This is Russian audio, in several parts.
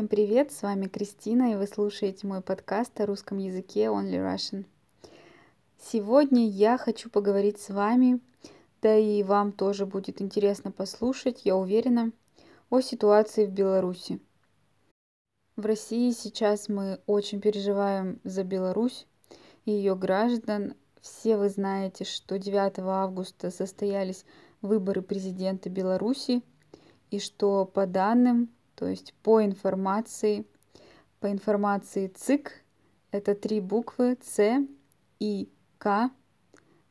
Всем привет, с вами Кристина, и вы слушаете мой подкаст о русском языке Only Russian. Сегодня я хочу поговорить с вами, да и вам тоже будет интересно послушать, я уверена, о ситуации в Беларуси. В России сейчас мы очень переживаем за Беларусь и ее граждан. Все вы знаете, что 9 августа состоялись выборы президента Беларуси, и что по данным то есть по информации, по информации ЦИК, это три буквы С, И, К,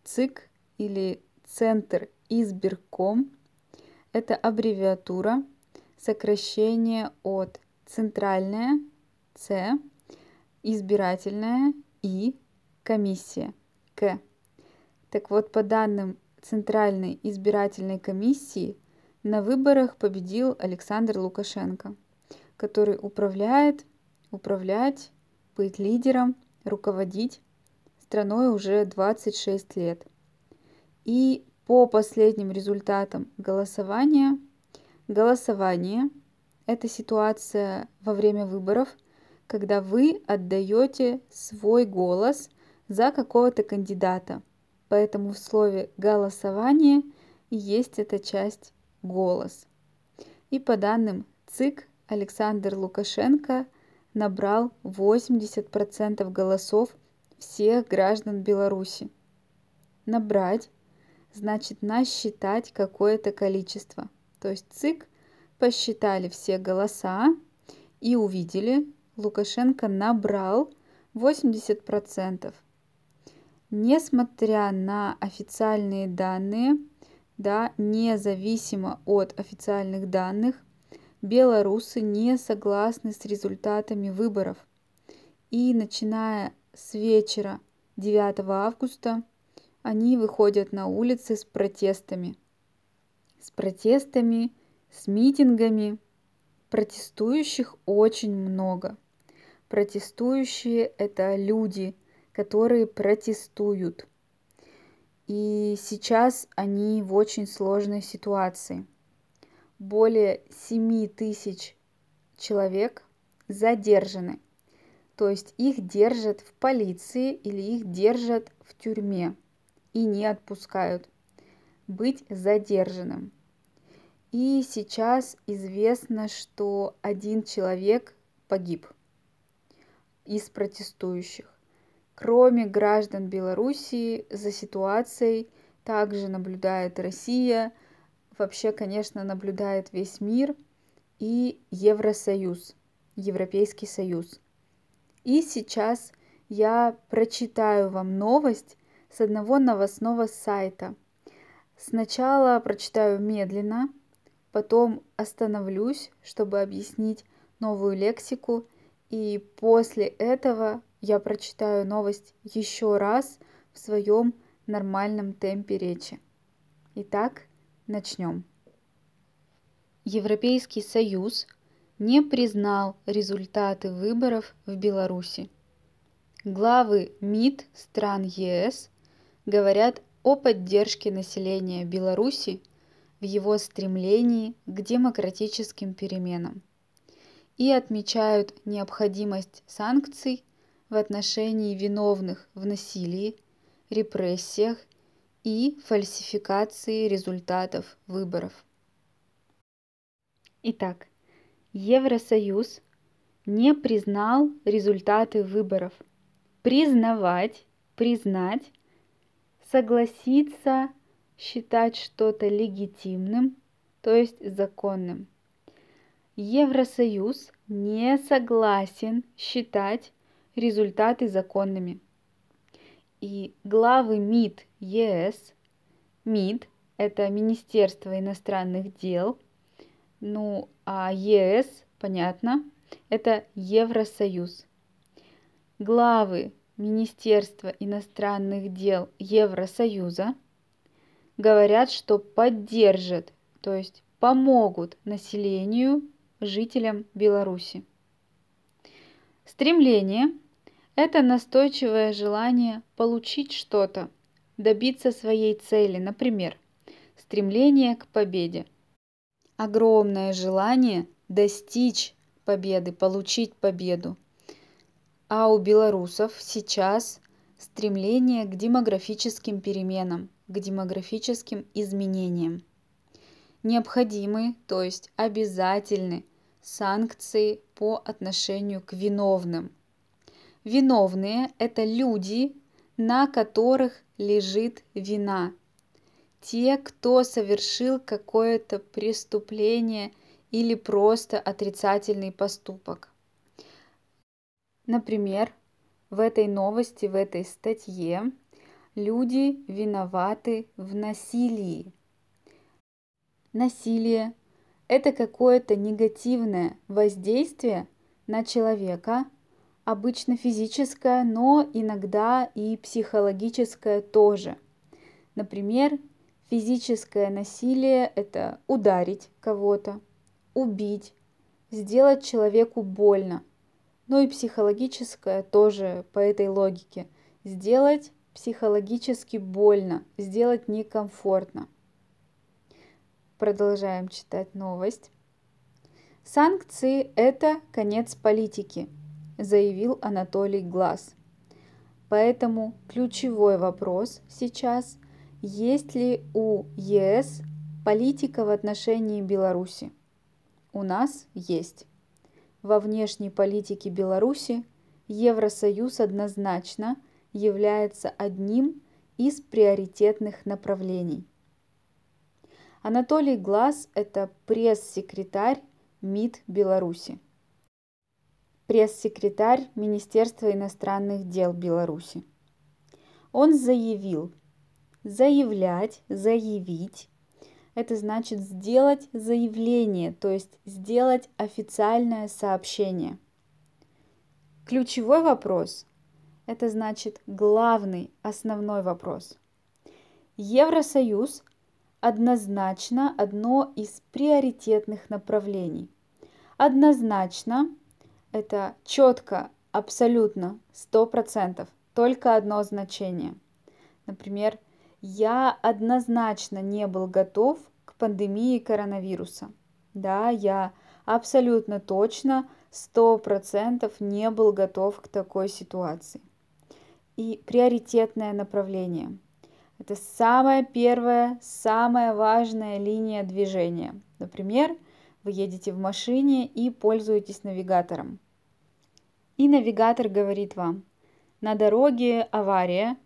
ЦИК или Центр избирком, это аббревиатура, сокращение от центральная, С, избирательная, И, комиссия, К. Так вот, по данным Центральной избирательной комиссии – на выборах победил Александр Лукашенко, который управляет, управлять, быть лидером, руководить страной уже 26 лет. И по последним результатам голосования, голосование – это ситуация во время выборов, когда вы отдаете свой голос за какого-то кандидата. Поэтому в слове «голосование» есть эта часть голос. И по данным ЦИК, Александр Лукашенко набрал 80% голосов всех граждан Беларуси. Набрать значит насчитать какое-то количество. То есть ЦИК посчитали все голоса и увидели, Лукашенко набрал 80%. Несмотря на официальные данные, да, независимо от официальных данных, белорусы не согласны с результатами выборов. И начиная с вечера 9 августа они выходят на улицы с протестами. С протестами, с митингами. Протестующих очень много. Протестующие – это люди, которые протестуют. И сейчас они в очень сложной ситуации. Более 7 тысяч человек задержаны. То есть их держат в полиции или их держат в тюрьме и не отпускают. Быть задержанным. И сейчас известно, что один человек погиб из протестующих. Кроме граждан Белоруссии, за ситуацией также наблюдает Россия, вообще, конечно, наблюдает весь мир и Евросоюз, Европейский Союз. И сейчас я прочитаю вам новость с одного новостного сайта. Сначала прочитаю медленно, потом остановлюсь, чтобы объяснить новую лексику, и после этого я прочитаю новость еще раз в своем нормальном темпе речи. Итак, начнем. Европейский Союз не признал результаты выборов в Беларуси. Главы МИД стран ЕС говорят о поддержке населения Беларуси в его стремлении к демократическим переменам и отмечают необходимость санкций в отношении виновных в насилии, репрессиях и фальсификации результатов выборов. Итак, Евросоюз не признал результаты выборов. Признавать, признать, согласиться, считать что-то легитимным, то есть законным. Евросоюз не согласен считать результаты законными. И главы МИД ЕС, МИД – это Министерство иностранных дел, ну а ЕС, понятно, это Евросоюз. Главы Министерства иностранных дел Евросоюза говорят, что поддержат, то есть помогут населению, жителям Беларуси. Стремление – это настойчивое желание получить что-то, добиться своей цели, например, стремление к победе. Огромное желание достичь победы, получить победу. А у белорусов сейчас стремление к демографическим переменам, к демографическим изменениям. Необходимы, то есть обязательны санкции по отношению к виновным. Виновные – это люди, на которых лежит вина. Те, кто совершил какое-то преступление или просто отрицательный поступок. Например, в этой новости, в этой статье люди виноваты в насилии. Насилие – это какое-то негативное воздействие на человека, обычно физическое, но иногда и психологическое тоже. Например, физическое насилие – это ударить кого-то, убить, сделать человеку больно. Ну и психологическое тоже по этой логике. Сделать психологически больно, сделать некомфортно. Продолжаем читать новость. Санкции – это конец политики, заявил Анатолий Глаз. Поэтому ключевой вопрос сейчас – есть ли у ЕС политика в отношении Беларуси? У нас есть. Во внешней политике Беларуси Евросоюз однозначно является одним из приоритетных направлений. Анатолий Глаз – это пресс-секретарь МИД Беларуси. Пресс-секретарь Министерства иностранных дел Беларуси. Он заявил, заявлять, заявить это значит сделать заявление, то есть сделать официальное сообщение. Ключевой вопрос – это значит главный, основной вопрос. Евросоюз однозначно одно из приоритетных направлений. Однозначно – это четко, абсолютно, сто процентов, только одно значение. Например, я однозначно не был готов к пандемии коронавируса. Да, я абсолютно точно, сто процентов не был готов к такой ситуации. И приоритетное направление. Это самая первая, самая важная линия движения. Например, вы едете в машине и пользуетесь навигатором. И навигатор говорит вам, на дороге авария,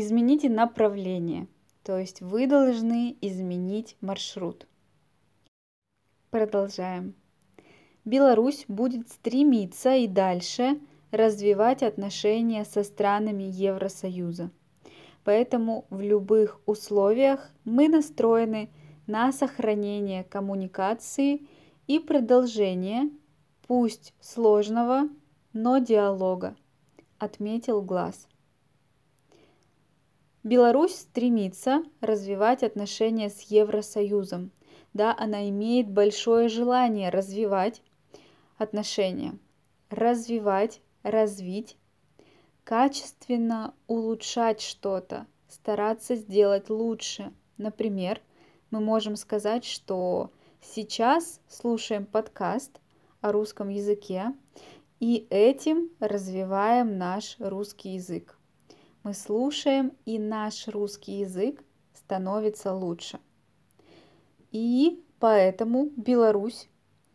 Измените направление, то есть вы должны изменить маршрут. Продолжаем. Беларусь будет стремиться и дальше развивать отношения со странами Евросоюза. Поэтому в любых условиях мы настроены на сохранение коммуникации и продолжение, пусть сложного, но диалога, отметил Глаз. Беларусь стремится развивать отношения с Евросоюзом. Да, она имеет большое желание развивать отношения, развивать, развить, качественно улучшать что-то, стараться сделать лучше. Например, мы можем сказать, что сейчас слушаем подкаст о русском языке и этим развиваем наш русский язык мы слушаем, и наш русский язык становится лучше. И поэтому Беларусь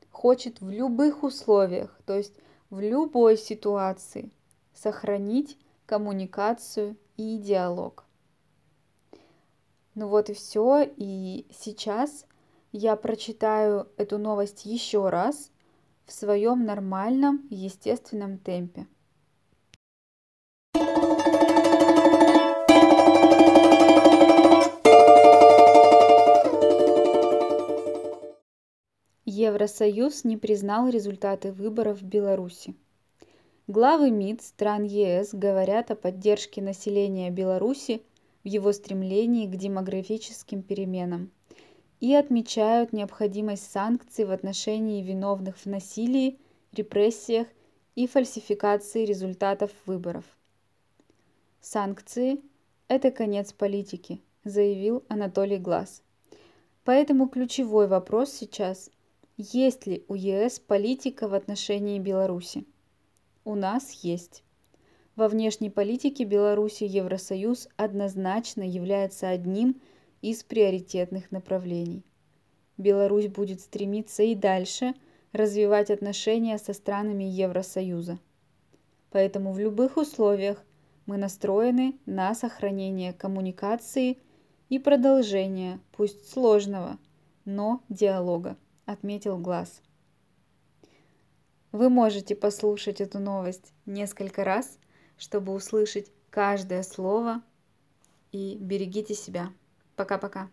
хочет в любых условиях, то есть в любой ситуации, сохранить коммуникацию и диалог. Ну вот и все. И сейчас я прочитаю эту новость еще раз в своем нормальном, естественном темпе. Евросоюз не признал результаты выборов в Беларуси. Главы МИД стран ЕС говорят о поддержке населения Беларуси в его стремлении к демографическим переменам и отмечают необходимость санкций в отношении виновных в насилии, репрессиях и фальсификации результатов выборов. Санкции – это конец политики, заявил Анатолий Глаз. Поэтому ключевой вопрос сейчас – Есть ли у ЕС политика в отношении Беларуси? У нас есть. Во внешней политике Беларуси Евросоюз однозначно является одним из приоритетных направлений. Беларусь будет стремиться и дальше развивать отношения со странами Евросоюза. Поэтому в любых условиях мы настроены на сохранение коммуникации и продолжение, пусть сложного, но диалога, отметил Глаз. Вы можете послушать эту новость несколько раз, чтобы услышать каждое слово. И берегите себя. Пока-пока.